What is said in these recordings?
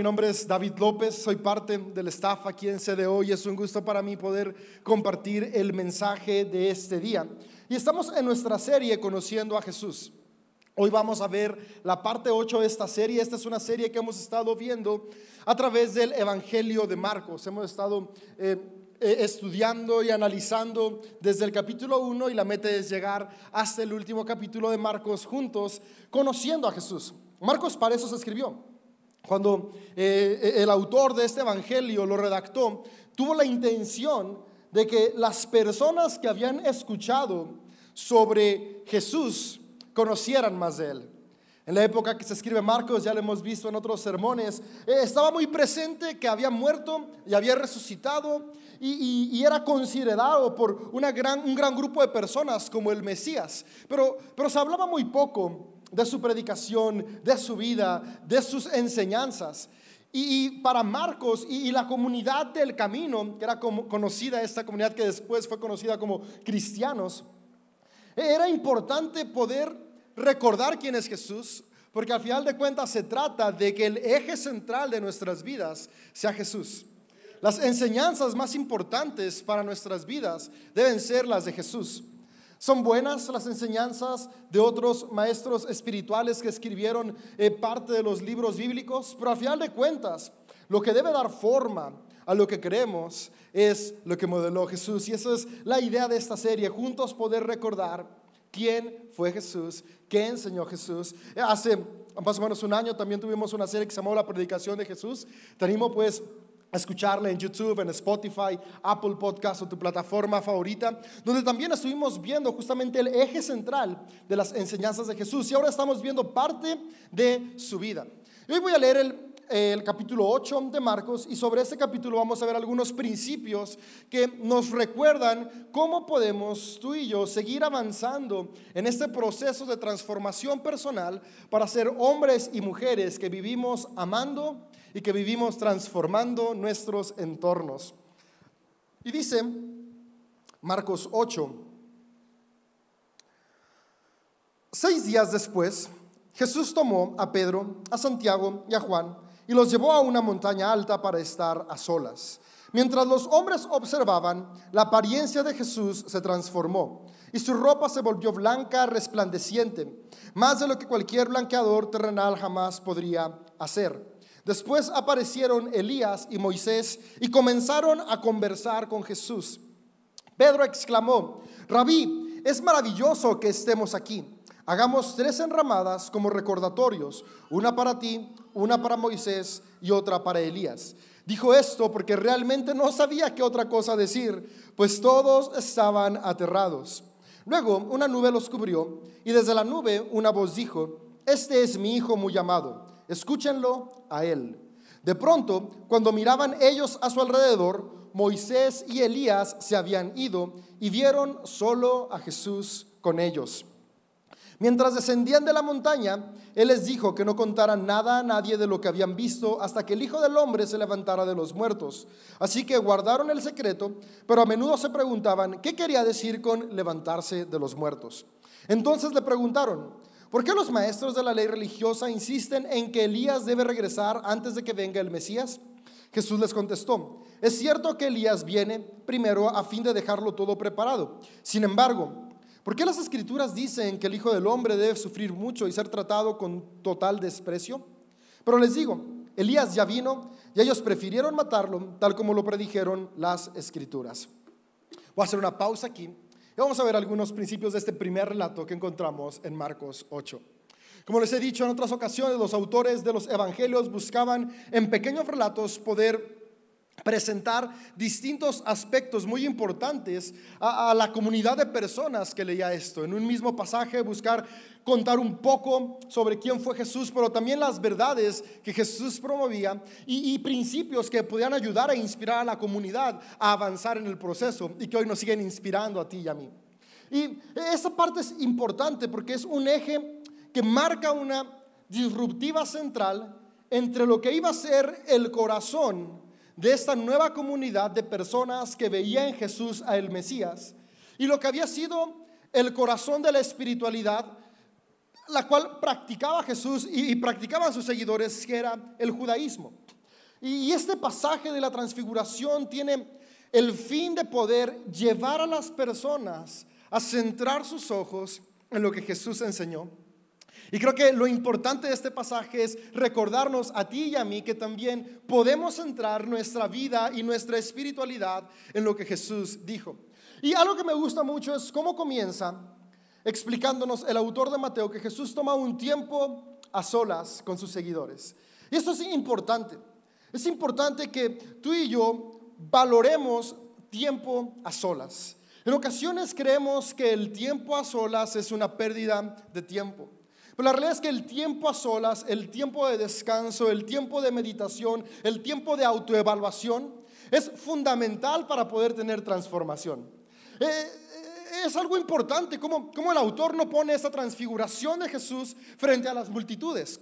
Mi nombre es David López, soy parte del staff aquí en CDO y es un gusto para mí poder compartir el mensaje de este día. Y estamos en nuestra serie Conociendo a Jesús. Hoy vamos a ver la parte 8 de esta serie. Esta es una serie que hemos estado viendo a través del Evangelio de Marcos. Hemos estado eh, eh, estudiando y analizando desde el capítulo 1 y la meta es llegar hasta el último capítulo de Marcos juntos, conociendo a Jesús. Marcos para eso se escribió. Cuando eh, el autor de este evangelio lo redactó, tuvo la intención de que las personas que habían escuchado sobre Jesús conocieran más de él. En la época que se escribe Marcos, ya lo hemos visto en otros sermones, eh, estaba muy presente que había muerto y había resucitado y, era considerado por una gran, un gran grupo de personas como el Mesías. Pero, pero se hablaba muy poco de su predicación, de su vida, de sus enseñanzas. Y, para Marcos y, la comunidad del camino, que era conocida, esta comunidad que después fue conocida como cristianos, era importante poder recordar quién es Jesús, porque al final de cuentas se trata de que el eje central de nuestras vidas sea Jesús. Las enseñanzas más importantes para nuestras vidas deben ser las de Jesús. Son buenas las enseñanzas de otros maestros espirituales que escribieron eh, parte de los libros bíblicos, pero al final de cuentas, lo que debe dar forma a lo que creemos es lo que modeló Jesús. Y esa es la idea de esta serie, juntos poder recordar quién fue Jesús, qué enseñó Jesús. Hace más o menos un año también tuvimos una serie que se llamó La Predicación de Jesús. Te animo escucharla en YouTube, en Spotify, Apple Podcast o tu plataforma favorita, donde también estuvimos viendo justamente el eje central de las enseñanzas de Jesús y ahora estamos viendo parte de su vida. hoy voy a leer el, el capítulo 8 de Marcos y sobre este capítulo vamos a ver algunos principios que nos recuerdan cómo podemos tú y yo seguir avanzando en este proceso de transformación personal para ser hombres y mujeres que vivimos amando y que vivimos transformando nuestros entornos. Y dice Marcos 8, seis días después, Jesús tomó a Pedro, a Santiago y a Juan y los llevó a una montaña alta para estar a solas. Mientras los hombres observaban, la apariencia de Jesús se transformó y su ropa se volvió blanca, resplandeciente, más de lo que cualquier blanqueador terrenal jamás podría hacer. Después aparecieron Elías y Moisés y comenzaron a conversar con Jesús. Pedro exclamó, Rabí, es maravilloso que estemos aquí. Hagamos tres enramadas como recordatorios, una para ti, una para Moisés y otra para Elías. Dijo esto porque realmente no sabía qué otra cosa decir, pues todos estaban aterrados. Luego una nube los cubrió y desde la nube una voz dijo, este es mi hijo muy amado escúchenlo a él. De pronto, cuando miraban ellos a su alrededor, Moisés y Elías se habían ido y vieron solo a Jesús con ellos. Mientras descendían de la montaña, Él les dijo que no contaran nada a nadie de lo que habían visto hasta que el Hijo del Hombre se levantara de los muertos. Así que guardaron el secreto, pero a menudo se preguntaban qué quería decir con levantarse de los muertos. Entonces le preguntaron, ¿Por qué los maestros de la ley religiosa insisten en que Elías debe regresar antes de que venga el Mesías? Jesús les contestó, es cierto que Elías viene primero a fin de dejarlo todo preparado. Sin embargo, ¿por qué las escrituras dicen que el Hijo del Hombre debe sufrir mucho y ser tratado con total desprecio? Pero les digo, Elías ya vino y ellos prefirieron matarlo tal como lo predijeron las escrituras. Voy a hacer una pausa aquí vamos a ver algunos principios de este primer relato que encontramos en Marcos 8. Como les he dicho en otras ocasiones, los autores de los evangelios buscaban en pequeños relatos poder presentar distintos aspectos muy importantes a, la comunidad de personas que leía esto. En un mismo pasaje buscar contar un poco sobre quién fue Jesús, pero también las verdades que Jesús promovía y, y principios que podían ayudar a inspirar a la comunidad a avanzar en el proceso y que hoy nos siguen inspirando a ti y a mí. Y esa parte es importante porque es un eje que marca una disruptiva central entre lo que iba a ser el corazón de esta nueva comunidad de personas que veía en Jesús a el Mesías y lo que había sido el corazón de la espiritualidad, la cual practicaba Jesús y, practicaban sus seguidores, que era el judaísmo. Y este pasaje de la transfiguración tiene el fin de poder llevar a las personas a centrar sus ojos en lo que Jesús enseñó. Y creo que lo importante de este pasaje es recordarnos a ti y a mí que también podemos centrar nuestra vida y nuestra espiritualidad en lo que Jesús dijo. Y algo que me gusta mucho es cómo comienza explicándonos el autor de Mateo que Jesús toma un tiempo a solas con sus seguidores. Y esto es importante. Es importante que tú y yo valoremos tiempo a solas. En ocasiones creemos que el tiempo a solas es una pérdida de tiempo. Pero la realidad es que el tiempo a solas, el tiempo de descanso, el tiempo de meditación, el tiempo de autoevaluación es fundamental para poder tener transformación. Eh, es algo importante, como, como el autor no pone esa transfiguración de Jesús frente a las multitudes.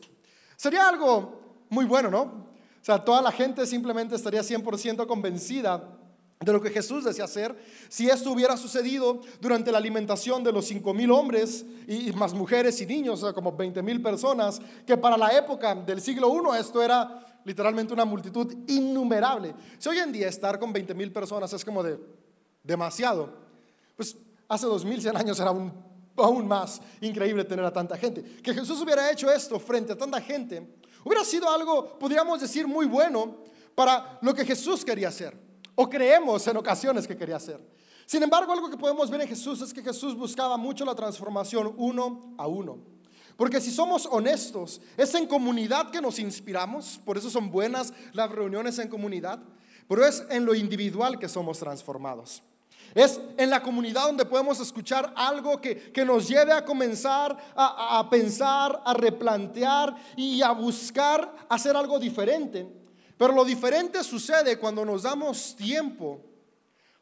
Sería algo muy bueno, ¿no? O sea, toda la gente simplemente estaría 100% convencida de lo que Jesús decía hacer, si esto hubiera sucedido durante la alimentación de los cinco mil hombres y, más mujeres y niños, o sea, como 20 mil personas, que para la época del siglo I esto era literalmente una multitud innumerable. Si hoy en día estar con 20 mil personas es como de demasiado, pues hace 2100 años era aún, aún más increíble tener a tanta gente. Que Jesús hubiera hecho esto frente a tanta gente, hubiera sido algo, podríamos decir, muy bueno para lo que Jesús quería hacer, o creemos en ocasiones que quería hacer. Sin embargo, algo que podemos ver en Jesús es que Jesús buscaba mucho la transformación uno a uno. Porque si somos honestos, es en comunidad que nos inspiramos, por eso son buenas las reuniones en comunidad, pero es en lo individual que somos transformados. Es en la comunidad donde podemos escuchar algo que, nos lleve a comenzar a, a, pensar, a replantear y a buscar hacer algo diferente. Pero lo diferente sucede cuando nos damos tiempo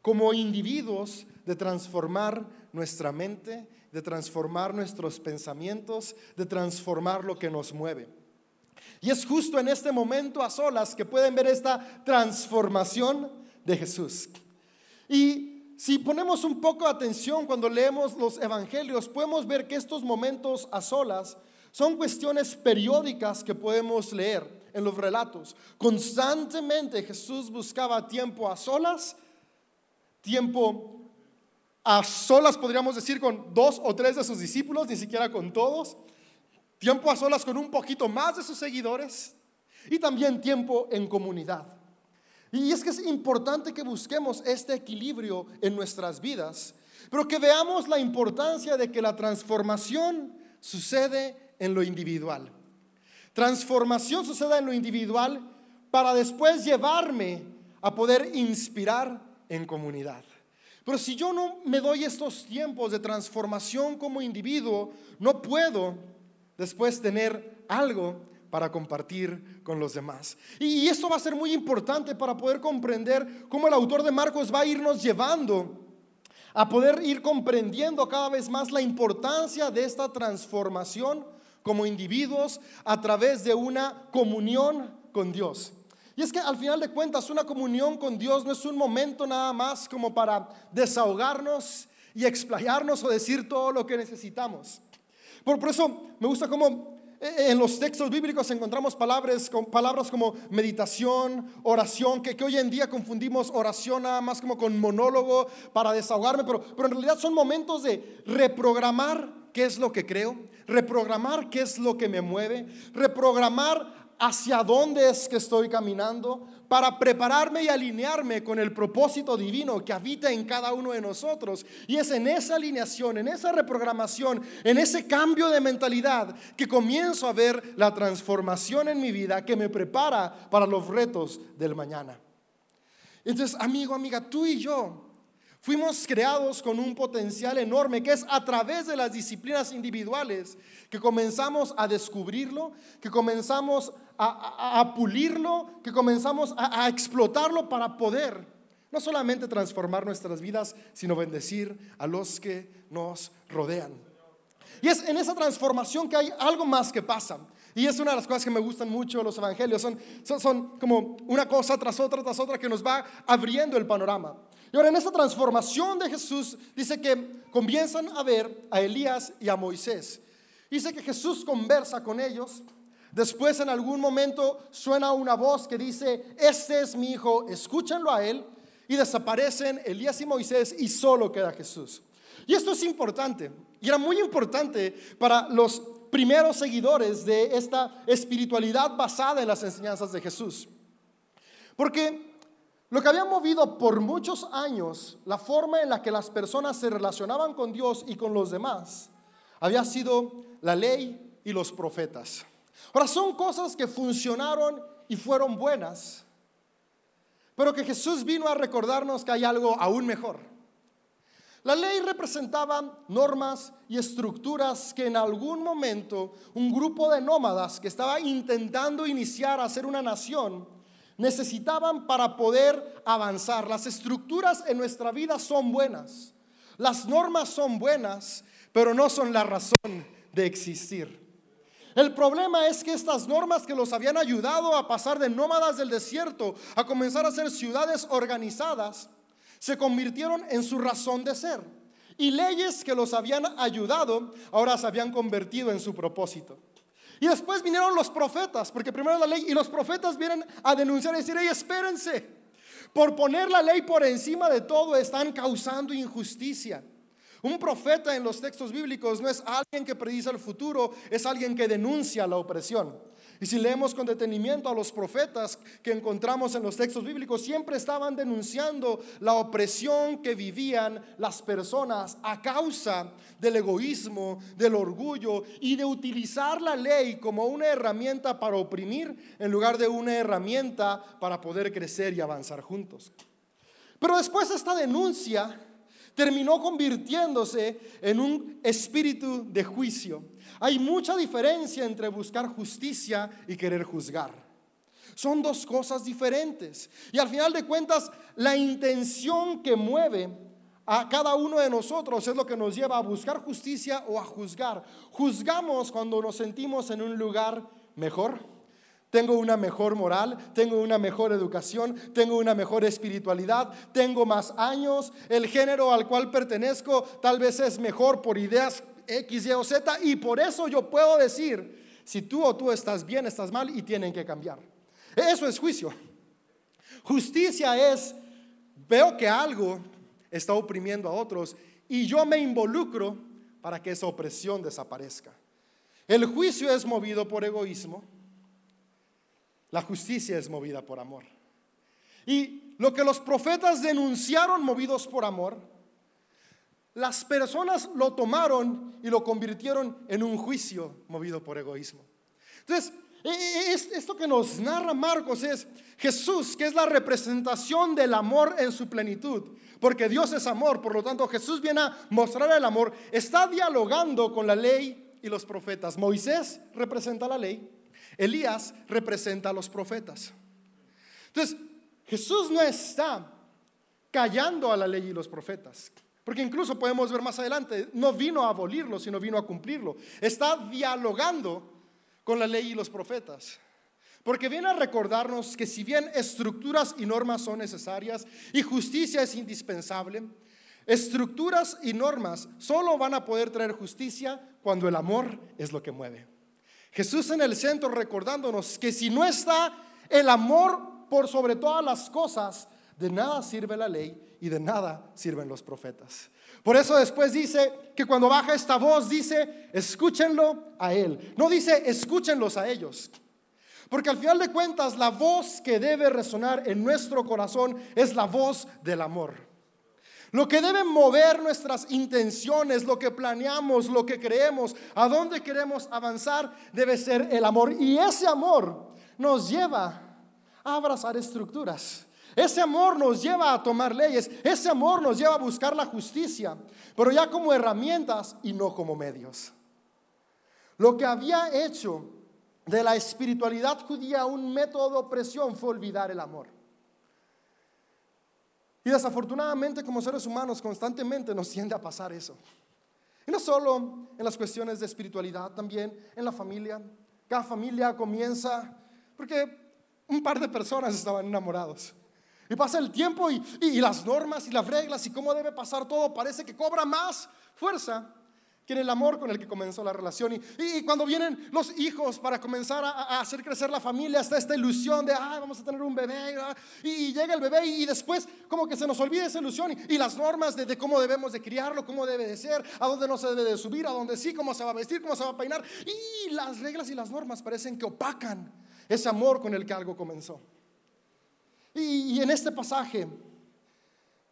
como individuos de transformar nuestra mente, de transformar nuestros pensamientos, de transformar lo que nos mueve. Y es justo en este momento a solas que pueden ver esta transformación de Jesús. Y si ponemos un poco de atención cuando leemos los evangelios, podemos ver que estos momentos a solas son cuestiones periódicas que podemos leer en los relatos. Constantemente Jesús buscaba tiempo a solas, tiempo a solas podríamos decir con dos o tres de sus discípulos, ni siquiera con todos, tiempo a solas con un poquito más de sus seguidores y también tiempo en comunidad. Y es que es importante que busquemos este equilibrio en nuestras vidas, pero que veamos la importancia de que la transformación sucede en lo individual. Transformación sucede en lo individual para después llevarme a poder inspirar en comunidad. Pero si yo no me doy estos tiempos de transformación como individuo, no puedo después tener algo para compartir con los demás. Y esto va a ser muy importante para poder comprender cómo el autor de Marcos va a irnos llevando a poder ir comprendiendo cada vez más la importancia de esta transformación como individuos a través de una comunión con Dios. Y es que al final de cuentas una comunión con Dios no es un momento nada más como para desahogarnos y explayarnos o decir todo lo que necesitamos. Por, por eso me gusta como eh, en los textos bíblicos encontramos palabras, palabras como meditación, oración, que, que, hoy en día confundimos oración nada más como con monólogo para desahogarme, pero, pero en realidad son momentos de reprogramar qué es lo que creo, reprogramar qué es lo que me mueve, reprogramar hacia dónde es que estoy caminando para prepararme y alinearme con el propósito divino que habita en cada uno de nosotros. Y es en esa alineación, en esa reprogramación, en ese cambio de mentalidad que comienzo a ver la transformación en mi vida que me prepara para los retos del mañana. Entonces, amigo, amiga, tú y yo Fuimos creados con un potencial enorme que es a través de las disciplinas individuales que comenzamos a descubrirlo, que comenzamos a, pulirlo, que comenzamos a, explotarlo para poder no solamente transformar nuestras vidas, sino bendecir a los que nos rodean. Y es en esa transformación que hay algo más que pasa. Y es una de las cosas que me gustan mucho los evangelios. Son, son, son, como una cosa tras otra, tras otra, que nos va abriendo el panorama. Y ahora en esta transformación de Jesús dice que comienzan a ver a Elías y a Moisés. Dice que Jesús conversa con ellos. Después en algún momento suena una voz que dice, este es mi hijo, escúchenlo a él. Y desaparecen Elías y Moisés y solo queda Jesús. Y esto es importante. Y era muy importante para los primeros seguidores de esta espiritualidad basada en las enseñanzas de Jesús. Porque lo que había movido por muchos años la forma en la que las personas se relacionaban con Dios y con los demás había sido la ley y los profetas. Ahora son cosas que funcionaron y fueron buenas, pero que Jesús vino a recordarnos que hay algo aún mejor. La ley representaba normas y estructuras que en algún momento un grupo de nómadas que estaba intentando iniciar a ser una nación necesitaban para poder avanzar. Las estructuras en nuestra vida son buenas, las normas son buenas, pero no son la razón de existir. El problema es que estas normas que los habían ayudado a pasar de nómadas del desierto a comenzar a ser ciudades organizadas, se convirtieron en su razón de ser. Y leyes que los habían ayudado ahora se habían convertido en su propósito. Y después vinieron los profetas, porque primero la ley y los profetas vienen a denunciar y decir, hey, espérense, por poner la ley por encima de todo están causando injusticia. Un profeta en los textos bíblicos no es alguien que predice el futuro, es alguien que denuncia la opresión. Y si leemos con detenimiento a los profetas que encontramos en los textos bíblicos, siempre estaban denunciando la opresión que vivían las personas a causa del egoísmo, del orgullo y de utilizar la ley como una herramienta para oprimir en lugar de una herramienta para poder crecer y avanzar juntos. Pero después esta denuncia terminó convirtiéndose en un espíritu de juicio. Hay mucha diferencia entre buscar justicia y querer juzgar. Son dos cosas diferentes. Y al final de cuentas, la intención que mueve a cada uno de nosotros es lo que nos lleva a buscar justicia o a juzgar. Juzgamos cuando nos sentimos en un lugar mejor tengo una mejor moral, tengo una mejor educación, tengo una mejor espiritualidad, tengo más años, el género al cual pertenezco tal vez es mejor por ideas X, Y o Z y por eso yo puedo decir si tú o tú estás bien, estás mal y tienen que cambiar. Eso es juicio. Justicia es, veo que algo está oprimiendo a otros y yo me involucro para que esa opresión desaparezca. El juicio es movido por egoísmo la justicia es movida por amor. Y lo que los profetas denunciaron movidos por amor, las personas lo tomaron y lo convirtieron en un juicio movido por egoísmo. Entonces, e, e, esto que nos narra Marcos es Jesús, que es la representación del amor en su plenitud, porque Dios es amor, por lo tanto Jesús viene a mostrar el amor, está dialogando con la ley y los profetas. Moisés representa la ley, Elías representa a los profetas. Entonces, Jesús no está callando a la ley y los profetas. Porque incluso podemos ver más adelante, no vino a abolirlo, sino vino a cumplirlo. Está dialogando con la ley y los profetas. Porque viene a recordarnos que si bien estructuras y normas son necesarias y justicia es indispensable, estructuras y normas solo van a poder traer justicia cuando el amor es lo que mueve. Jesús en el centro recordándonos que si no está el amor por sobre todas las cosas, de nada sirve la ley y de nada sirven los profetas. Por eso después dice que cuando baja esta voz dice, escúchenlo a él. No dice, escúchenlos a ellos. Porque al final de cuentas la voz que debe resonar en nuestro corazón es la voz del amor. Lo que debe mover nuestras intenciones, lo que planeamos, lo que creemos, a dónde queremos avanzar, debe ser el amor. Y ese amor nos lleva a abrazar estructuras. Ese amor nos lleva a tomar leyes. Ese amor nos lleva a buscar la justicia, pero ya como herramientas y no como medios. Lo que había hecho de la espiritualidad judía un método de opresión fue olvidar el amor. Y desafortunadamente como seres humanos constantemente nos tiende a pasar eso. Y no solo en las cuestiones de espiritualidad, también en la familia. Cada familia comienza, porque un par de personas estaban enamorados. Y pasa el tiempo y, las normas y las reglas y cómo debe pasar todo parece que cobra más fuerza que en el amor con el que comenzó la relación. Y, y cuando vienen los hijos para comenzar a, hacer crecer la familia, está esta ilusión de, ah, vamos a tener un bebé, y, llega el bebé y, después como que se nos olvida esa ilusión y, las normas de, de, cómo debemos de criarlo, cómo debe de ser, a dónde no se debe de subir, a dónde sí, cómo se va a vestir, cómo se va a peinar. Y las reglas y las normas parecen que opacan ese amor con el que algo comenzó. Y, en este pasaje,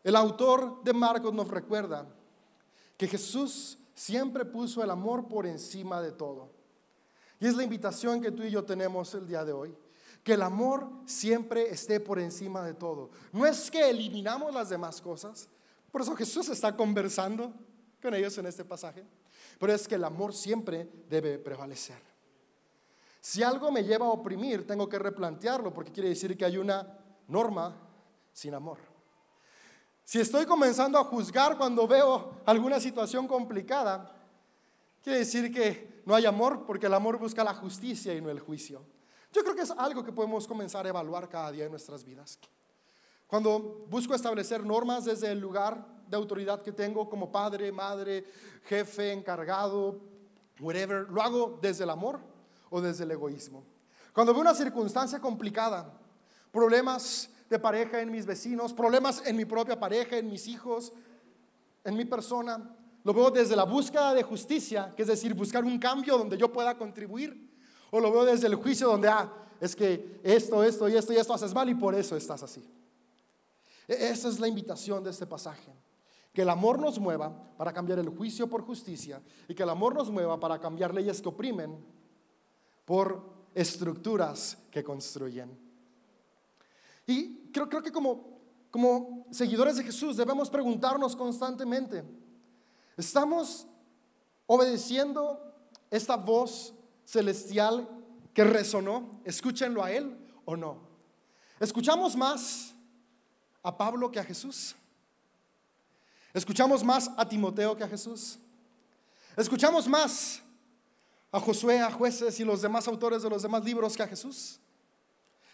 el autor de Marcos nos recuerda que Jesús siempre puso el amor por encima de todo. Y es la invitación que tú y yo tenemos el día de hoy. Que el amor siempre esté por encima de todo. No es que eliminamos las demás cosas. Por eso Jesús está conversando con ellos en este pasaje. Pero es que el amor siempre debe prevalecer. Si algo me lleva a oprimir, tengo que replantearlo porque quiere decir que hay una norma sin amor. Si estoy comenzando a juzgar cuando veo alguna situación complicada, quiere decir que no hay amor porque el amor busca la justicia y no el juicio. Yo creo que es algo que podemos comenzar a evaluar cada día en nuestras vidas. Cuando busco establecer normas desde el lugar de autoridad que tengo como padre, madre, jefe, encargado, whatever, lo hago desde el amor o desde el egoísmo. Cuando veo una circunstancia complicada, problemas de pareja en mis vecinos, problemas en mi propia pareja, en mis hijos, en mi persona. Lo veo desde la búsqueda de justicia, que es decir, buscar un cambio donde yo pueda contribuir. O lo veo desde el juicio donde, ah, es que esto, esto y esto y esto haces mal y por eso estás así. E-, esa es la invitación de este pasaje. Que el amor nos mueva para cambiar el juicio por justicia y que el amor nos mueva para cambiar leyes que oprimen por estructuras que construyen. Y creo, creo que como, como seguidores de Jesús debemos preguntarnos constantemente, ¿estamos obedeciendo esta voz celestial que resonó? Escúchenlo a Él o no. ¿Escuchamos más a Pablo que a Jesús? ¿Escuchamos más a Timoteo que a Jesús? ¿Escuchamos más a Josué, a jueces y los demás autores de los demás libros que a Jesús?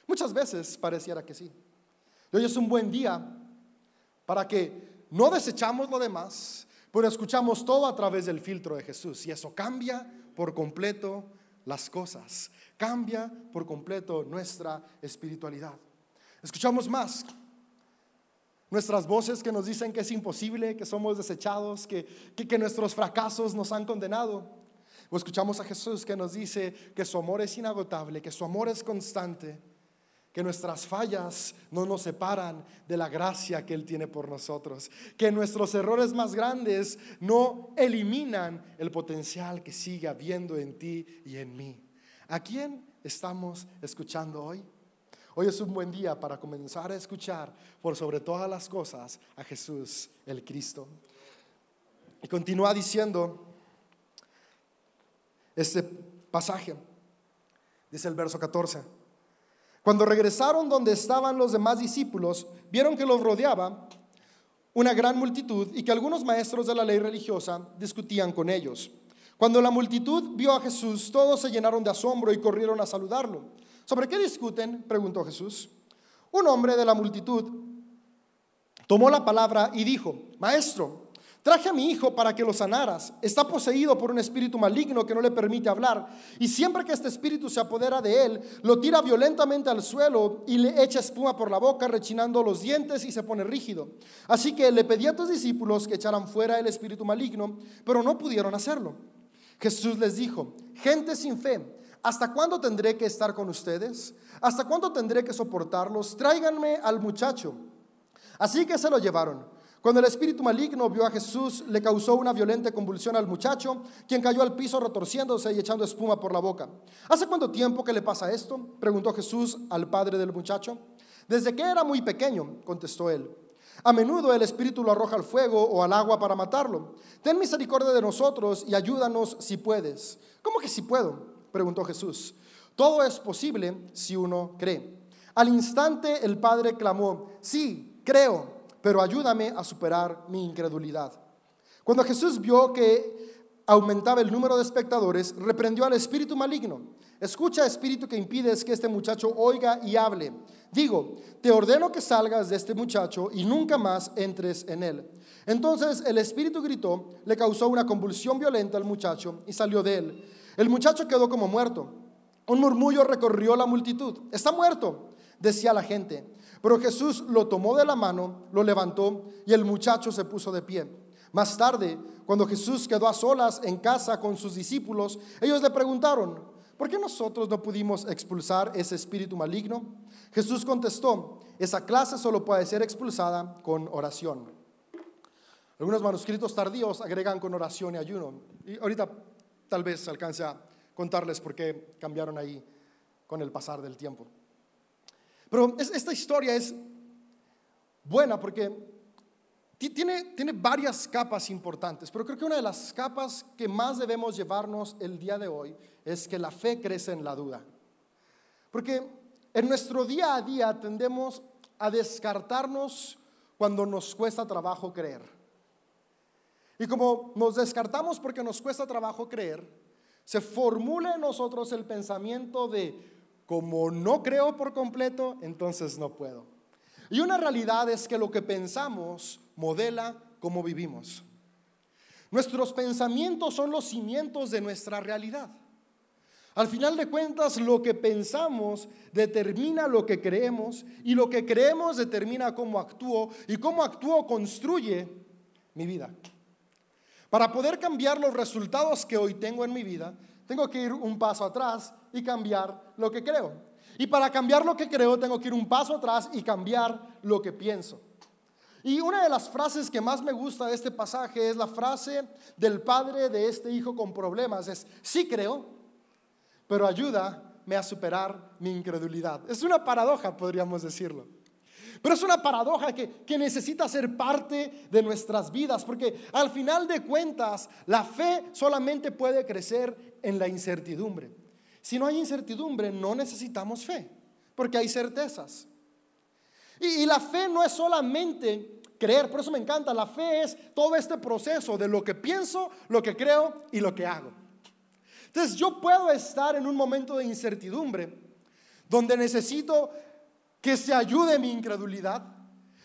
Muchas veces pareciera que sí. Hoy es un buen día para que no desechamos lo demás, pero escuchamos todo a través del filtro de Jesús. Y eso cambia por completo las cosas, cambia por completo nuestra espiritualidad. Escuchamos más nuestras voces que nos dicen que es imposible, que somos desechados, que, que, nuestros fracasos nos han condenado. O escuchamos a Jesús que nos dice que su amor es inagotable, que su amor es constante que nuestras fallas no nos separan de la gracia que Él tiene por nosotros, que nuestros errores más grandes no eliminan el potencial que sigue habiendo en ti y en mí. ¿A quién estamos escuchando hoy? Hoy es un buen día para comenzar a escuchar por sobre todas las cosas a Jesús el Cristo. Y continúa diciendo este pasaje, dice el verso 14. Cuando regresaron donde estaban los demás discípulos, vieron que los rodeaba una gran multitud y que algunos maestros de la ley religiosa discutían con ellos. Cuando la multitud vio a Jesús, todos se llenaron de asombro y corrieron a saludarlo. ¿Sobre qué discuten? preguntó Jesús. Un hombre de la multitud tomó la palabra y dijo, Maestro, Traje a mi hijo para que lo sanaras. Está poseído por un espíritu maligno que no le permite hablar. Y siempre que este espíritu se apodera de él, lo tira violentamente al suelo y le echa espuma por la boca, rechinando los dientes y se pone rígido. Así que le pedí a tus discípulos que echaran fuera el espíritu maligno, pero no pudieron hacerlo. Jesús les dijo, gente sin fe, ¿hasta cuándo tendré que estar con ustedes? ¿Hasta cuándo tendré que soportarlos? Tráiganme al muchacho. Así que se lo llevaron. Cuando el espíritu maligno vio a Jesús, le causó una violenta convulsión al muchacho, quien cayó al piso retorciéndose y echando espuma por la boca. ¿Hace cuánto tiempo que le pasa esto? preguntó Jesús al padre del muchacho. Desde que era muy pequeño, contestó él. A menudo el espíritu lo arroja al fuego o al agua para matarlo. Ten misericordia de nosotros y ayúdanos si puedes. ¿Cómo que si puedo? preguntó Jesús. Todo es posible si uno cree. Al instante el padre clamó, sí, creo pero ayúdame a superar mi incredulidad. Cuando Jesús vio que aumentaba el número de espectadores, reprendió al espíritu maligno. Escucha, espíritu que impides que este muchacho oiga y hable. Digo, te ordeno que salgas de este muchacho y nunca más entres en él. Entonces el espíritu gritó, le causó una convulsión violenta al muchacho y salió de él. El muchacho quedó como muerto. Un murmullo recorrió la multitud. Está muerto, decía la gente. Pero Jesús lo tomó de la mano, lo levantó y el muchacho se puso de pie. Más tarde, cuando Jesús quedó a solas en casa con sus discípulos, ellos le preguntaron, ¿por qué nosotros no pudimos expulsar ese espíritu maligno? Jesús contestó, esa clase solo puede ser expulsada con oración. Algunos manuscritos tardíos agregan con oración y ayuno. Y ahorita tal vez alcance a contarles por qué cambiaron ahí con el pasar del tiempo. Pero esta historia es buena porque tiene, tiene varias capas importantes, pero creo que una de las capas que más debemos llevarnos el día de hoy es que la fe crece en la duda. Porque en nuestro día a día tendemos a descartarnos cuando nos cuesta trabajo creer. Y como nos descartamos porque nos cuesta trabajo creer, se formula en nosotros el pensamiento de, como no creo por completo, entonces no puedo. Y una realidad es que lo que pensamos modela cómo vivimos. Nuestros pensamientos son los cimientos de nuestra realidad. Al final de cuentas, lo que pensamos determina lo que creemos y lo que creemos determina cómo actúo y cómo actúo construye mi vida. Para poder cambiar los resultados que hoy tengo en mi vida, tengo que ir un paso atrás y cambiar lo que creo. Y para cambiar lo que creo, tengo que ir un paso atrás y cambiar lo que pienso. Y una de las frases que más me gusta de este pasaje es la frase del padre de este hijo con problemas. Es, sí creo, pero ayúdame a superar mi incredulidad. Es una paradoja, podríamos decirlo. Pero es una paradoja que, que, necesita ser parte de nuestras vidas, porque al final de cuentas la fe solamente puede crecer en la incertidumbre. Si no hay incertidumbre, no necesitamos fe, porque hay certezas. Y, la fe no es solamente creer, por eso me encanta, la fe es todo este proceso de lo que pienso, lo que creo y lo que hago. Entonces yo puedo estar en un momento de incertidumbre donde necesito que se ayude mi incredulidad,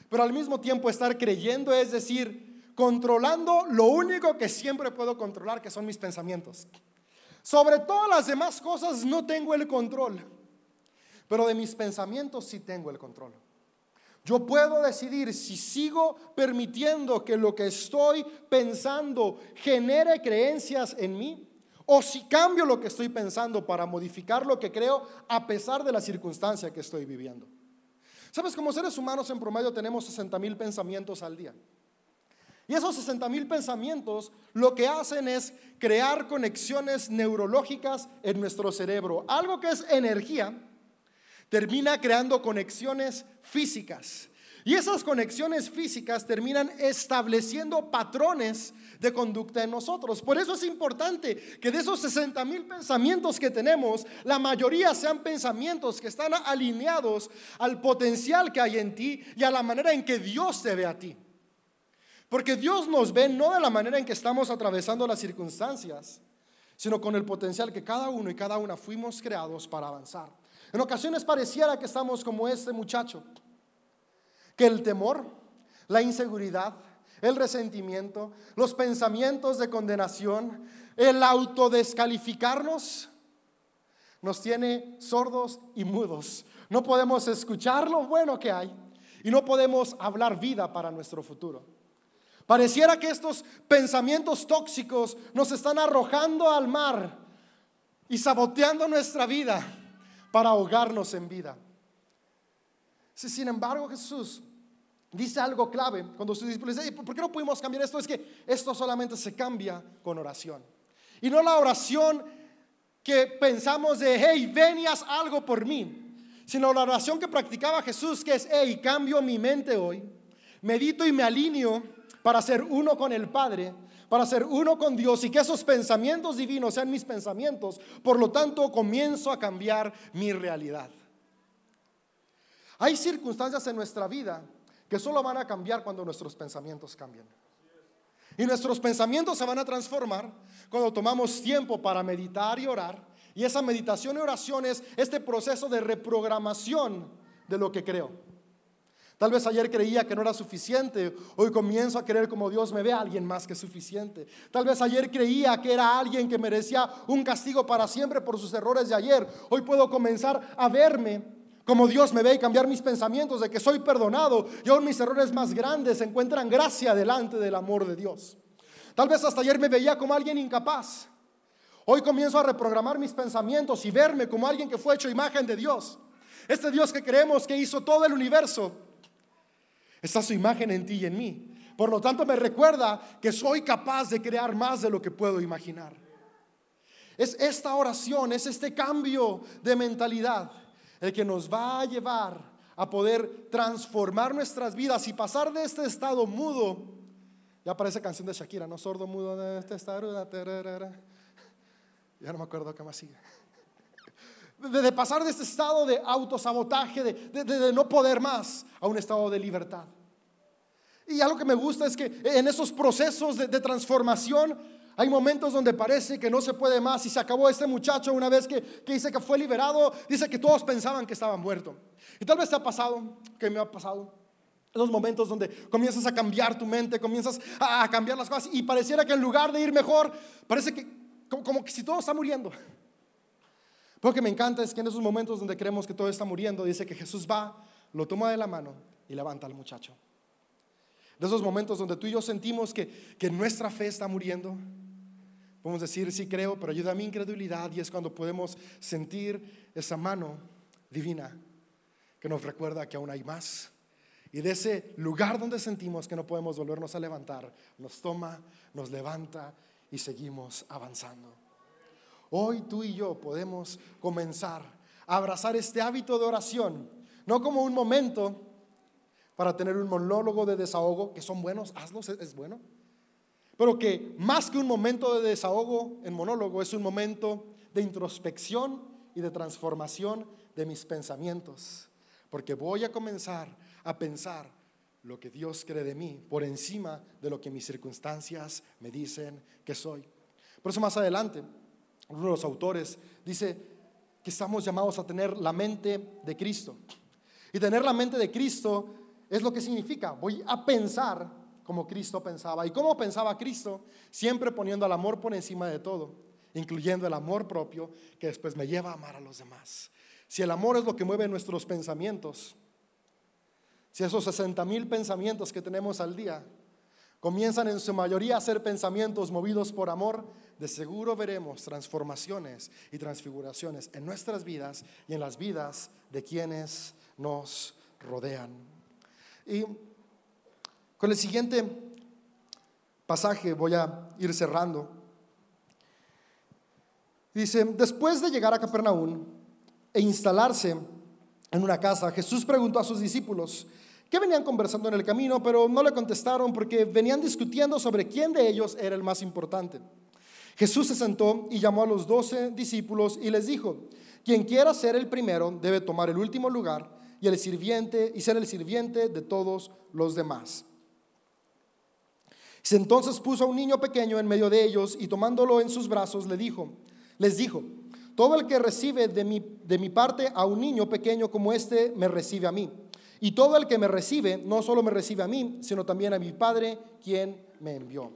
pero al mismo tiempo estar creyendo, es decir, controlando lo único que siempre puedo controlar, que son mis pensamientos. Sobre todas las demás cosas no tengo el control, pero de mis pensamientos sí tengo el control. Yo puedo decidir si sigo permitiendo que lo que estoy pensando genere creencias en mí o si cambio lo que estoy pensando para modificar lo que creo a pesar de la circunstancia que estoy viviendo. Sabes, como seres humanos en promedio tenemos 60 mil pensamientos al día. Y esos 60 mil pensamientos lo que hacen es crear conexiones neurológicas en nuestro cerebro. Algo que es energía termina creando conexiones físicas. Y esas conexiones físicas terminan estableciendo patrones de conducta en nosotros. Por eso es importante que de esos 60 mil pensamientos que tenemos, la mayoría sean pensamientos que están alineados al potencial que hay en ti y a la manera en que Dios te ve a ti. Porque Dios nos ve no de la manera en que estamos atravesando las circunstancias, sino con el potencial que cada uno y cada una fuimos creados para avanzar. En ocasiones pareciera que estamos como este muchacho que el temor, la inseguridad, el resentimiento, los pensamientos de condenación, el autodescalificarnos, nos tiene sordos y mudos. No podemos escuchar lo bueno que hay y no podemos hablar vida para nuestro futuro. Pareciera que estos pensamientos tóxicos nos están arrojando al mar y saboteando nuestra vida para ahogarnos en vida. Sin embargo, Jesús dice algo clave cuando sus discípulos dicen, ¿por qué no pudimos cambiar esto? Es que esto solamente se cambia con oración. Y no la oración que pensamos de, hey, ven algo por mí, sino la oración que practicaba Jesús, que es, hey, cambio mi mente hoy, medito y me alineo para ser uno con el Padre, para ser uno con Dios y que esos pensamientos divinos sean mis pensamientos. Por lo tanto, comienzo a cambiar mi realidad. Hay circunstancias en nuestra vida que solo van a cambiar cuando nuestros pensamientos cambien. Y nuestros pensamientos se van a transformar cuando tomamos tiempo para meditar y orar. Y esa meditación y oración es este proceso de reprogramación de lo que creo. Tal vez ayer creía que no era suficiente, hoy comienzo a querer como Dios me ve, a alguien más que suficiente. Tal vez ayer creía que era alguien que merecía un castigo para siempre por sus errores de ayer. Hoy puedo comenzar a verme como Dios me ve y cambiar mis pensamientos de que soy perdonado y aún mis errores más grandes encuentran gracia delante del amor de Dios. Tal vez hasta ayer me veía como alguien incapaz. Hoy comienzo a reprogramar mis pensamientos y verme como alguien que fue hecho imagen de Dios. Este Dios que creemos que hizo todo el universo Está su imagen en ti y en mí. Por lo tanto, me recuerda que soy capaz de crear más de lo que puedo imaginar. Es esta oración, es este cambio de mentalidad el que nos va a llevar a poder transformar nuestras vidas y pasar de este estado mudo. Ya parece canción de Shakira, ¿no? Sordo, mudo, de este estado. Ya no me acuerdo qué más sigue. De, pasar de este estado de autosabotaje, de, de no poder más, a un estado de libertad. Y algo que me gusta es que en esos procesos de, transformación hay momentos donde parece que no se puede más y se acabó este muchacho una vez que, dice que fue liberado, dice que todos pensaban que estaba muerto. Y tal vez te ha pasado, que me ha pasado, en los momentos donde comienzas a cambiar tu mente, comienzas a, cambiar las cosas y pareciera que en lugar de ir mejor, parece que como, como que si todo está muriendo. Lo que me encanta es que en esos momentos donde creemos que todo está muriendo, dice que Jesús va, lo toma de la mano y levanta al muchacho. De esos momentos donde tú y yo sentimos que, que nuestra fe está muriendo. Podemos decir, sí creo, pero ayuda a mi incredulidad y es cuando podemos sentir esa mano divina que nos recuerda que aún hay más. Y de ese lugar donde sentimos que no podemos volvernos a levantar, nos toma, nos levanta y seguimos avanzando. Hoy tú y yo podemos comenzar a abrazar este hábito de oración, no como un momento para tener un monólogo de desahogo, que son buenos, hazlos, es bueno. Pero que más que un momento de desahogo en monólogo, es un momento de introspección y de transformación de mis pensamientos. Porque voy a comenzar a pensar lo que Dios cree de mí por encima de lo que mis circunstancias me dicen que soy. Por eso más adelante, uno de los autores dice que estamos llamados a tener la mente de Cristo. Y tener la mente de Cristo es lo que significa. Voy a pensar como Cristo pensaba. ¿Y cómo pensaba Cristo? Siempre poniendo el amor por encima de todo, incluyendo el amor propio que después me lleva a amar a los demás. Si el amor es lo que mueve nuestros pensamientos, si esos 60 mil pensamientos que tenemos al día comienzan en su mayoría a ser pensamientos movidos por amor, de seguro veremos transformaciones y transfiguraciones en nuestras vidas y en las vidas de quienes nos rodean. Y con el siguiente pasaje voy a ir cerrando. Dice, después de llegar a Capernaum e instalarse en una casa, Jesús preguntó a sus discípulos, que venían conversando en el camino, pero no le contestaron porque venían discutiendo sobre quién de ellos era el más importante. Jesús se sentó y llamó a los doce discípulos y les dijo, quien quiera ser el primero debe tomar el último lugar y el sirviente y ser el sirviente de todos los demás. Entonces puso a un niño pequeño en medio de ellos y tomándolo en sus brazos le dijo, les dijo, todo el que recibe de mi, de mi parte a un niño pequeño como este me recibe a mí. Y todo el que me recibe no solo me recibe a mí, sino también a mi Padre quien me envió.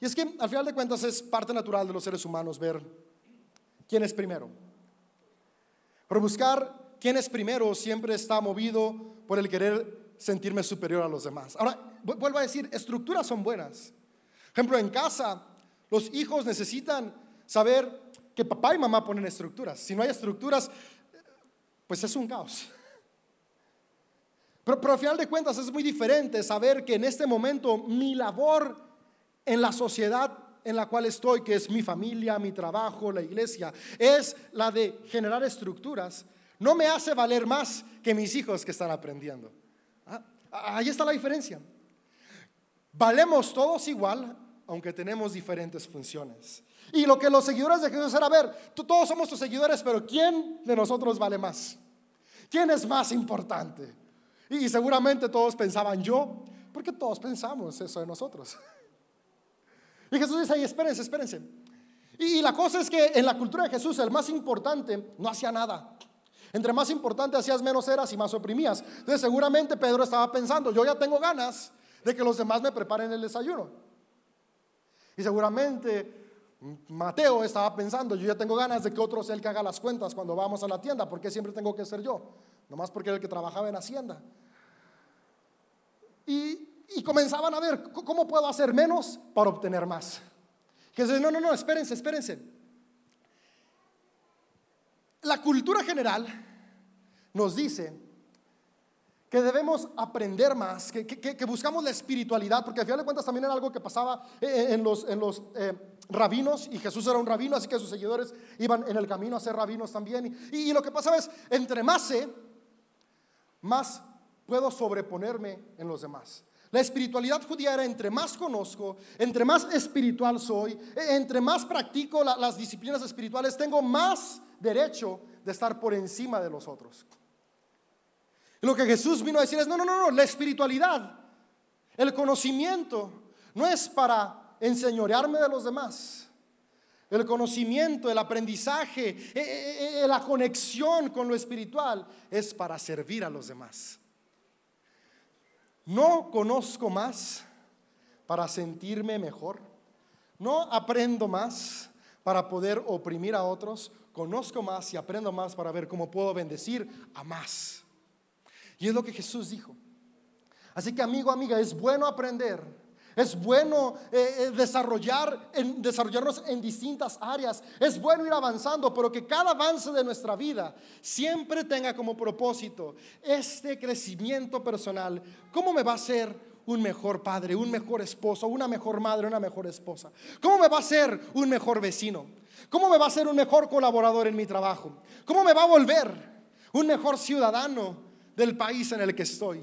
Y es que al final de cuentas es parte natural de los seres humanos ver quién es primero. Pero buscar quién es primero siempre está movido por el querer sentirme superior a los demás. Ahora, vuelvo a decir, estructuras son buenas. Ejemplo, en casa, los hijos necesitan saber que papá y mamá ponen estructuras. Si no hay estructuras, pues es un caos. Pero, pero al final de cuentas es muy diferente saber que en este momento mi labor en la sociedad en la cual estoy, que es mi familia, mi trabajo, la iglesia, es la de generar estructuras no me hace valer más que mis hijos que están aprendiendo. Ah, ahí está la diferencia. Valemos todos igual, aunque tenemos diferentes funciones. Y lo que los seguidores de Jesús era ver, todos somos tus seguidores, pero ¿quién de nosotros vale más? ¿Quién es más importante? Y, seguramente todos pensaban yo, porque todos pensamos eso de nosotros. Y Jesús dice ahí, espérense, espérense. Y la cosa es que en la cultura de Jesús el más importante no hacía nada. Entre más importante hacías, menos eras y más oprimías. Entonces seguramente Pedro estaba pensando, yo ya tengo ganas de que los demás me preparen el desayuno. Y seguramente Mateo estaba pensando, yo ya tengo ganas de que otro sea el que haga las cuentas cuando vamos a la tienda, porque siempre tengo que ser yo, nomás porque era el que trabajaba en Hacienda. Y, comenzaban a ver, ¿cómo puedo hacer menos para obtener más? Que dice, no, no, no, espérense, espérense. La cultura general nos dice que debemos aprender más, que, buscamos la espiritualidad, porque al final de cuentas también era algo que pasaba eh, eh, en los, en los eh, rabinos, y Jesús era un rabino, así que sus seguidores iban en el camino a ser rabinos también. Y, lo que pasaba es, entre más sé, más puedo sobreponerme en los demás. La espiritualidad judía era entre más conozco, entre más espiritual soy, entre más practico las disciplinas espirituales, tengo más derecho de estar por encima de los otros. Lo que Jesús vino a decir es, no, no, no, no, la espiritualidad, el conocimiento, no es para enseñorearme de los demás. El conocimiento, el aprendizaje, eh, eh, la conexión con lo espiritual es para servir a los demás. No conozco más para sentirme mejor. No aprendo más para poder oprimir a otros. Conozco más y aprendo más para ver cómo puedo bendecir a más. Y es lo que Jesús dijo. Así que amigo, amiga, es bueno aprender. Es bueno eh, eh, desarrollar, desarrollarnos en distintas áreas. Es bueno ir avanzando, pero que cada avance de nuestra vida siempre tenga como propósito este crecimiento personal. ¿Cómo me va a ser un mejor padre, un mejor esposo, una mejor madre, una mejor esposa? ¿Cómo me va a ser un mejor vecino? ¿Cómo me va a ser un mejor colaborador en mi trabajo? ¿Cómo me va a volver un mejor ciudadano del país en el que estoy.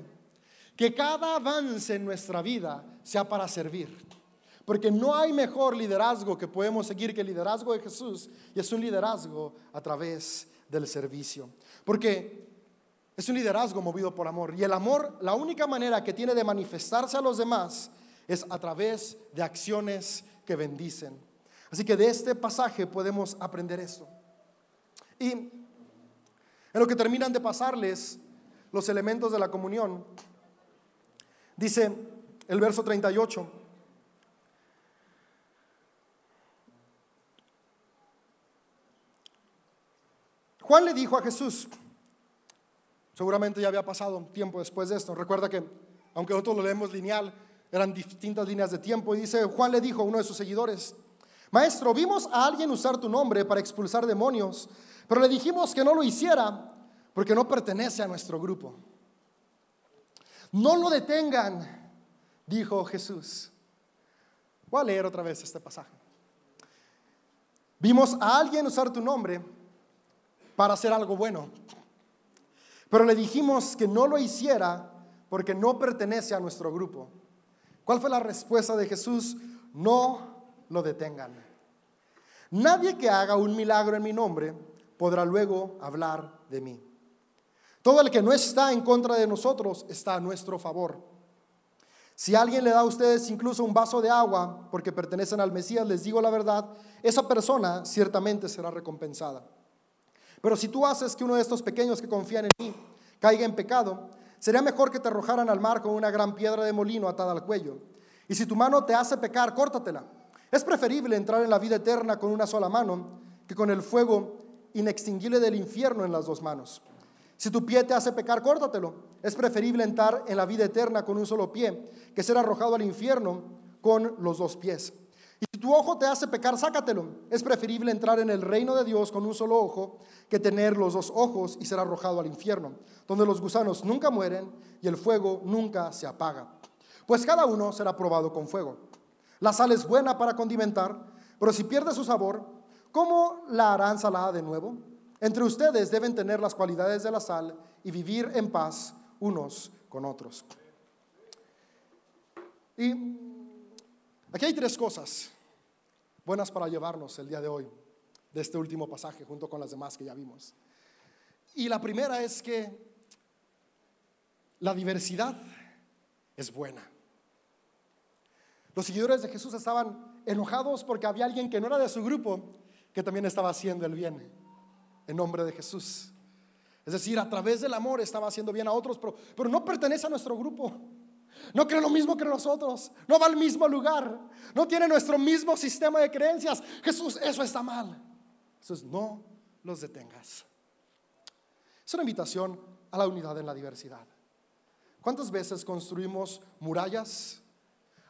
Que cada avance en nuestra vida sea para servir. Porque no hay mejor liderazgo que podemos seguir que el liderazgo de Jesús. Y es un liderazgo a través del servicio. Porque es un liderazgo movido por amor. Y el amor, la única manera que tiene de manifestarse a los demás es a través de acciones que bendicen. Así que de este pasaje podemos aprender esto. Y en lo que terminan de pasarles los elementos de la comunión. Dice el verso 38. Juan le dijo a Jesús, seguramente ya había pasado tiempo después de esto, recuerda que aunque nosotros lo leemos lineal, eran distintas líneas de tiempo, y dice, Juan le dijo a uno de sus seguidores, Maestro, vimos a alguien usar tu nombre para expulsar demonios, pero le dijimos que no lo hiciera porque no pertenece a nuestro grupo. No lo detengan, dijo Jesús. Voy a leer otra vez este pasaje. Vimos a alguien usar tu nombre para hacer algo bueno, pero le dijimos que no lo hiciera porque no pertenece a nuestro grupo. ¿Cuál fue la respuesta de Jesús? No lo detengan. Nadie que haga un milagro en mi nombre podrá luego hablar de mí. Todo el que no está en contra de nosotros está a nuestro favor. Si alguien le da a ustedes incluso un vaso de agua porque pertenecen al Mesías, les digo la verdad, esa persona ciertamente será recompensada. Pero si tú haces que uno de estos pequeños que confían en mí caiga en pecado, sería mejor que te arrojaran al mar con una gran piedra de molino atada al cuello. Y si tu mano te hace pecar, córtatela. Es preferible entrar en la vida eterna con una sola mano que con el fuego inextinguible del infierno en las dos manos. Si tu pie te hace pecar, córtatelo. Es preferible entrar en la vida eterna con un solo pie que ser arrojado al infierno con los dos pies. Y si tu ojo te hace pecar, sácatelo. Es preferible entrar en el reino de Dios con un solo ojo que tener los dos ojos y ser arrojado al infierno, donde los gusanos nunca mueren y el fuego nunca se apaga. Pues cada uno será probado con fuego. La sal es buena para condimentar, pero si pierde su sabor, ¿cómo la harán salada de nuevo? Entre ustedes deben tener las cualidades de la sal y vivir en paz unos con otros. Y aquí hay tres cosas buenas para llevarnos el día de hoy, de este último pasaje, junto con las demás que ya vimos. Y la primera es que la diversidad es buena. Los seguidores de Jesús estaban enojados porque había alguien que no era de su grupo que también estaba haciendo el bien en nombre de Jesús. Es decir, a través del amor estaba haciendo bien a otros, pero, no pertenece a nuestro grupo. No cree lo mismo que nosotros. No va al mismo lugar. No tiene nuestro mismo sistema de creencias. Jesús, eso está mal. Jesús, no los detengas. Es una invitación a la unidad en la diversidad. ¿Cuántas veces construimos murallas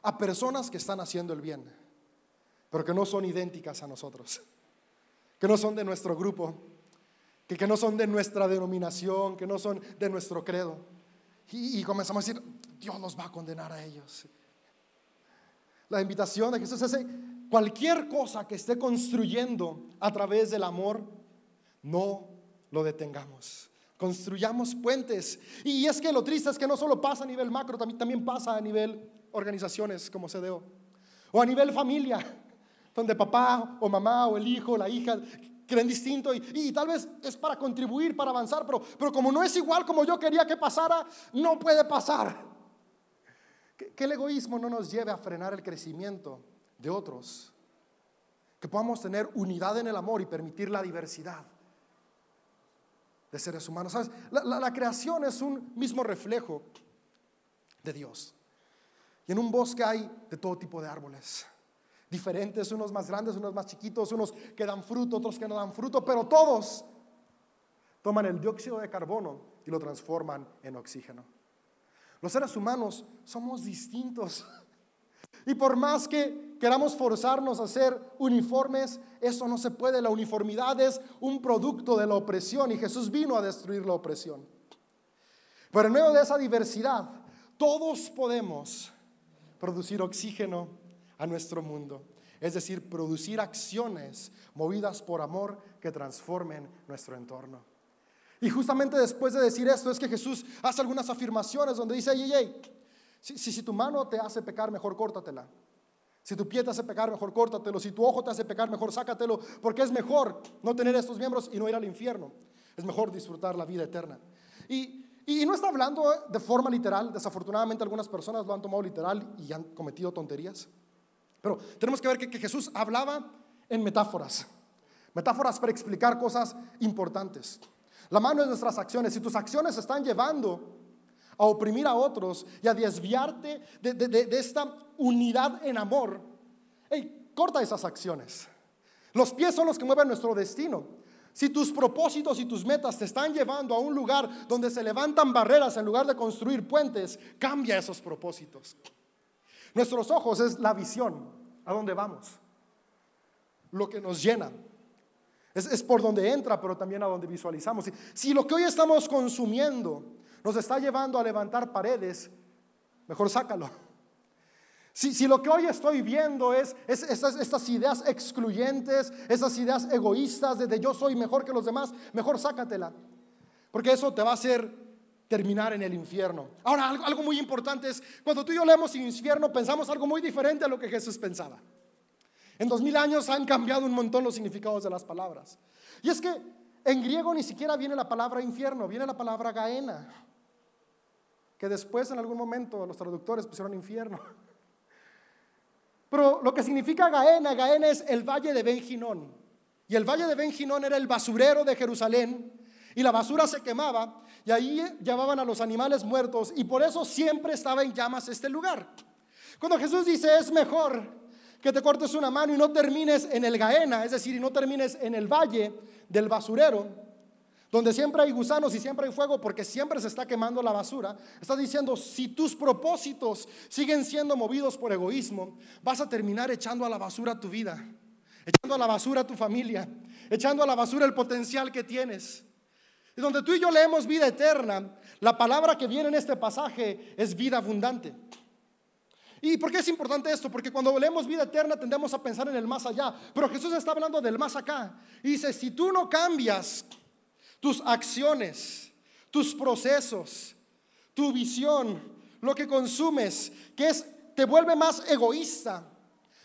a personas que están haciendo el bien, pero que no son idénticas a nosotros? Que no son de nuestro grupo, que, no son de nuestra denominación, que no son de nuestro credo. Y, y comenzamos a decir, Dios los va a condenar a ellos. La invitación de Jesús es cualquier cosa que esté construyendo a través del amor, no lo detengamos. Construyamos puentes. Y es que lo triste es que no solo pasa a nivel macro, también, también pasa a nivel organizaciones como CDO. O a nivel familia, donde papá o mamá o el hijo o la hija creen distinto y, tal vez es para contribuir, para avanzar, pero, pero como no es igual como yo quería que pasara, no puede pasar. Que, el egoísmo no nos lleve a frenar el crecimiento de otros. Que podamos tener unidad en el amor y permitir la diversidad de seres humanos. ¿Sabes? La, creación es un mismo reflejo de Dios. Y en un bosque hay de todo tipo de árboles. Diferentes, unos más grandes, unos más chiquitos, unos que dan fruto, otros que no dan fruto, pero todos toman el dióxido de carbono y lo transforman en oxígeno. Los seres humanos somos distintos. Y por más que queramos forzarnos a ser uniformes, eso no se puede. La uniformidad es un producto de la opresión y Jesús vino a destruir la opresión. Pero en medio de esa diversidad, todos podemos producir oxígeno a nuestro mundo. Es decir, producir acciones movidas por amor que transformen nuestro entorno. Y justamente después de decir esto es que Jesús hace algunas afirmaciones donde dice, hey, hey, si, si, tu mano te hace pecar, mejor córtatela. Si tu pie te hace pecar, mejor córtatelo. Si tu ojo te hace pecar, mejor sácatelo. Porque es mejor no tener estos miembros y no ir al infierno. Es mejor disfrutar la vida eterna. Y, y no está hablando de forma literal. Desafortunadamente algunas personas lo han tomado literal y han cometido tonterías. Pero tenemos que ver que, Jesús hablaba en metáforas. Metáforas para explicar cosas importantes. La mano es nuestras acciones. Si tus acciones están llevando a oprimir a otros y a desviarte de, esta unidad en amor, hey, corta esas acciones. Los pies son los que mueven nuestro destino. Si tus propósitos y tus metas te están llevando a un lugar donde se levantan barreras en lugar de construir puentes, cambia esos propósitos. Nuestros ojos es la visión, a dónde vamos, lo que nos llena. Es, por donde entra, pero también a donde visualizamos. Si, lo que hoy estamos consumiendo nos está llevando a levantar paredes, mejor sácalo. Si, lo que hoy estoy viendo es, estas, ideas excluyentes, esas ideas egoístas de, yo soy mejor que los demás, mejor sácatela. Porque eso te va a hacer terminar en el infierno. Ahora, algo, muy importante es, cuando tú y yo leemos infierno, pensamos algo muy diferente a lo que Jesús pensaba. En dos mil años han cambiado un montón los significados de las palabras. Y es que en griego ni siquiera viene la palabra infierno, viene la palabra gaena, que después en algún momento los traductores pusieron infierno. Pero lo que significa Gaena, Gaena es el valle de Ben Y el valle de Ben era el basurero de Jerusalén. Y la basura se quemaba y ahí llevaban a los animales muertos. Y por eso siempre estaba en llamas este lugar. Cuando Jesús dice es mejor que te cortes una mano y no termines en el Gaena, es decir, y no termines en el valle del basurero, donde siempre hay gusanos y siempre hay fuego porque siempre se está quemando la basura. Estás diciendo, si tus propósitos siguen siendo movidos por egoísmo, vas a terminar echando a la basura tu vida, echando a la basura tu familia, echando a la basura el potencial que tienes. Y donde tú y yo leemos vida eterna, la palabra que viene en este pasaje es vida abundante. ¿Y por qué es importante esto? Porque cuando leemos vida eterna tendemos a pensar en el más allá, pero Jesús está hablando del más acá. Dice, si tú no cambias tus acciones, tus procesos, tu visión, lo que consumes, que es te vuelve más egoísta,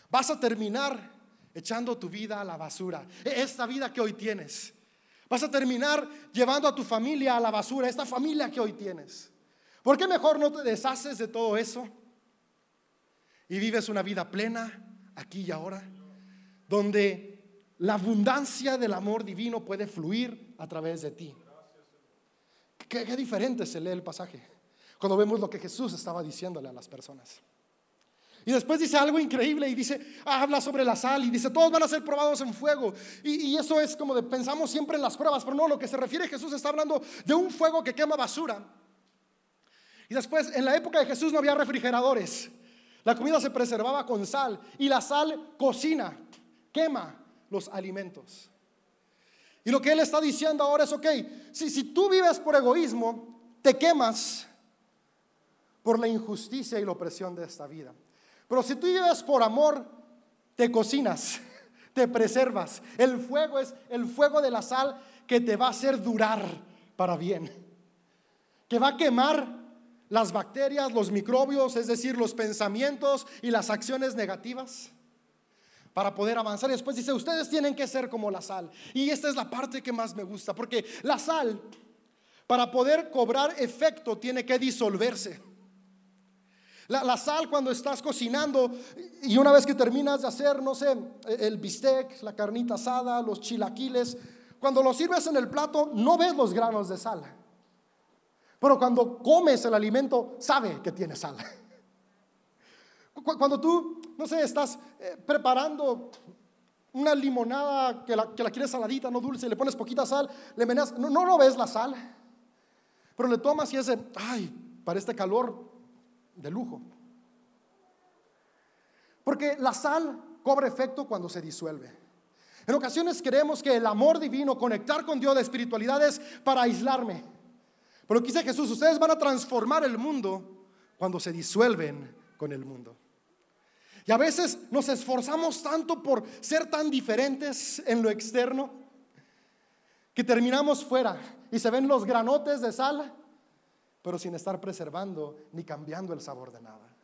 vas a terminar echando tu vida a la basura. E, esta vida que hoy tienes. Vas a terminar llevando a tu familia a la basura, esta familia que hoy tienes. ¿Por qué mejor no te deshaces de todo eso? y vives una vida plena aquí y ahora, donde la abundancia del amor divino puede fluir a través de ti. Qué, qué diferente se lee el pasaje cuando vemos lo que Jesús estaba diciéndole a las personas. Y después dice algo increíble y dice, habla sobre la sal y dice, todos van a ser probados en fuego. Y, y, eso es como de, pensamos siempre en las pruebas, pero no, lo que se refiere Jesús está hablando de un fuego que quema basura. Y después, en la época de Jesús no había refrigeradores. La comida se preservaba con sal y la sal cocina, quema los alimentos. Y lo que él está diciendo ahora es, ok, si, si tú vives por egoísmo, te quemas por la injusticia y la opresión de esta vida. Pero si tú vives por amor, te cocinas, te preservas. El fuego es el fuego de la sal que te va a hacer durar para bien. Que va a quemar las bacterias, los microbios, es decir, los pensamientos y las acciones negativas para poder avanzar. Y después dice, ustedes tienen que ser como la sal. Y esta es la parte que más me gusta, porque la sal, para poder cobrar efecto, tiene que disolverse. La, sal cuando estás cocinando y una vez que terminas de hacer, no sé, el bistec, la carnita asada, los chilaquiles, cuando lo sirves en el plato no ves los granos de sal. Pero cuando comes el alimento, sabe que tiene sal. Cuando tú, no sé, estás eh, preparando una limonada que la, quieres saladita, no dulce, le pones poquita sal, le meneas, no, no lo ves la sal, pero le tomas y es de, ay, para este calor de lujo. Porque la sal cobra efecto cuando se disuelve. En ocasiones creemos que el amor divino, conectar con Dios de espiritualidad es para aislarme. Pero dice Jesús, ustedes van a transformar el mundo cuando se disuelven con el mundo. Y a veces nos esforzamos tanto por ser tan diferentes en lo externo que terminamos fuera y se ven los granotes de sal pero sin estar preservando ni cambiando el sabor de nada.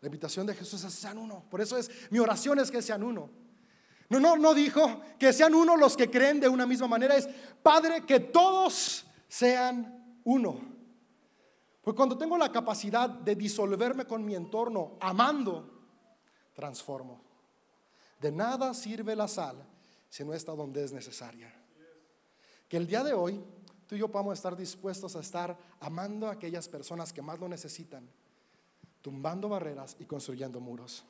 La invitación de Jesús es sean uno. Por eso es mi oración es que sean uno. No, no, no dijo que sean uno los que creen de una misma manera. Es Padre, que todos sean uno. Pues cuando tengo la capacidad de disolverme con mi entorno, amando, transformo. De nada sirve la sal si no está donde es necesaria. Que el día de hoy tú y yo podamos estar dispuestos a estar amando a aquellas personas que más lo necesitan, tumbando barreras y construyendo muros.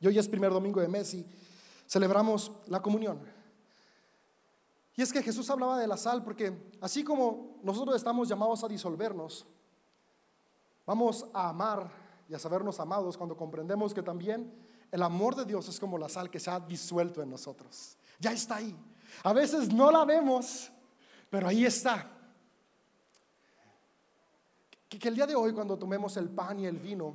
Y hoy es primer domingo de mes y celebramos la comunión. Y es que Jesús hablaba de la sal porque así como nosotros estamos llamados a disolvernos, vamos a amar y a sabernos amados cuando comprendemos que también el amor de Dios es como la sal que se ha disuelto en nosotros. Ya está ahí. A veces no la vemos, pero ahí está. Que, el día de hoy cuando tomemos el pan y el vino,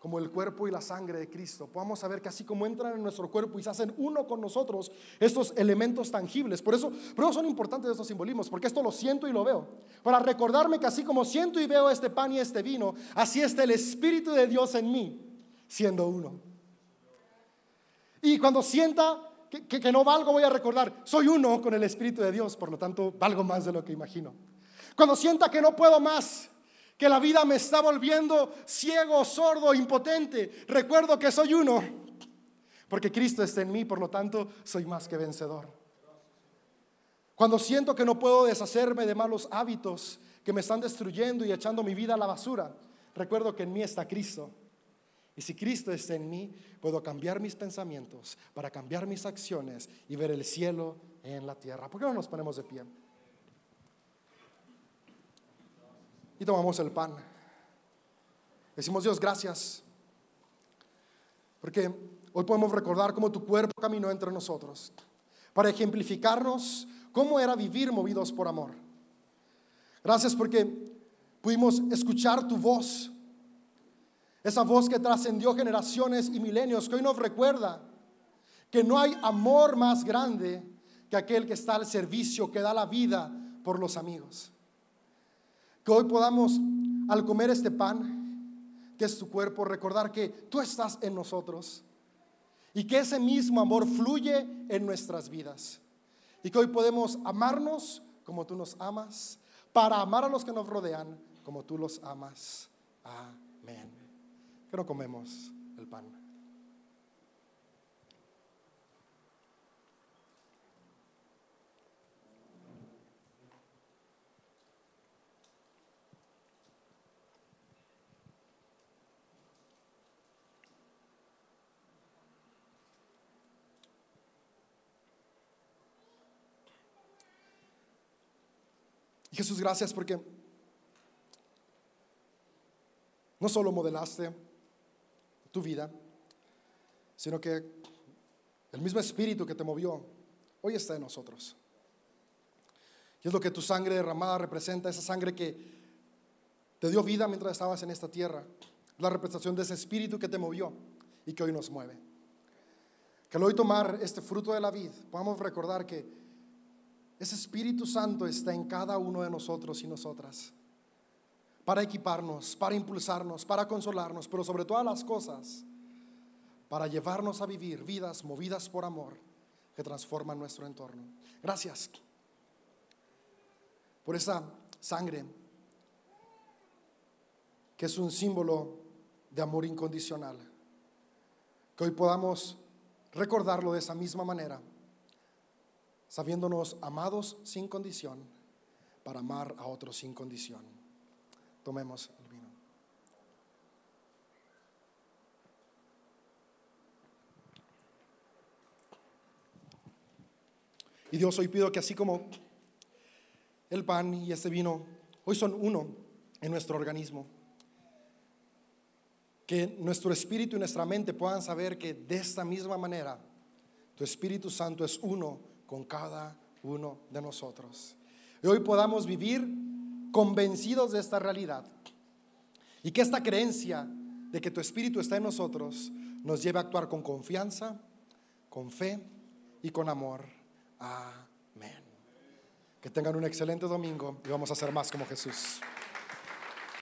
como el cuerpo y la sangre de Cristo, podamos saber que así como entran en nuestro cuerpo y se hacen uno con nosotros estos elementos tangibles. Por eso, por eso son importantes estos simbolismos, porque esto lo siento y lo veo. Para recordarme que así como siento y veo este pan y este vino, así está el Espíritu de Dios en mí, siendo uno. Y cuando sienta que, no valgo, voy a recordar, soy uno con el Espíritu de Dios, por lo tanto valgo más de lo que imagino. Cuando sienta que no puedo más, que la vida me está volviendo ciego, sordo, impotente, recuerdo que soy uno, porque Cristo está en mí, por lo tanto soy más que vencedor. Cuando siento que no puedo deshacerme de malos hábitos que me están destruyendo y echando mi vida a la basura, recuerdo que en mí está Cristo y si Cristo está en mí, puedo cambiar mis pensamientos para cambiar mis acciones y ver el cielo en la tierra. ¿Por qué no nos ponemos de pie? Y tomamos el pan. Decimos Dios, gracias. Porque hoy podemos recordar cómo tu cuerpo caminó entre nosotros para ejemplificarnos cómo era vivir movidos por amor. Gracias porque pudimos escuchar tu voz esa voz que trascendió generaciones y milenios, que hoy nos recuerda que no hay amor más grande que aquel que está al servicio, que da la vida por los amigos. Que hoy podamos, al comer este pan, que es tu cuerpo, recordar que tú estás en nosotros y que ese mismo amor fluye en nuestras vidas. Y que hoy podemos amarnos como tú nos amas, para amar a los que nos rodean como tú los amas. Amén que no comemos el pan. Jesús, gracias porque no solo modelaste, tu vida, sino que el mismo espíritu que te movió hoy está en nosotros. Y es lo que tu sangre derramada representa, esa sangre que te dio vida mientras estabas en esta tierra, la representación de ese espíritu que te movió y que hoy nos mueve. Que al hoy tomar este fruto de la vid, podamos recordar que ese Espíritu Santo está en cada uno de nosotros y nosotras para equiparnos, para impulsarnos, para consolarnos, pero sobre todas las cosas, para llevarnos a vivir vidas movidas por amor que transforman nuestro entorno. Gracias por esa sangre que es un símbolo de amor incondicional. Que hoy podamos recordarlo de esa misma manera, sabiéndonos amados sin condición para amar a otros sin condición. Tomemos el vino. Y Dios, hoy pido que así como el pan y este vino hoy son uno en nuestro organismo, que nuestro espíritu y nuestra mente puedan saber que de esta misma manera tu Espíritu Santo es uno con cada uno de nosotros. Y hoy podamos vivir convencidos de esta realidad y que esta creencia de que tu Espíritu está en nosotros nos lleve a actuar con confianza, con fe y con amor. Amén. Que tengan un excelente domingo y vamos a ser más como Jesús.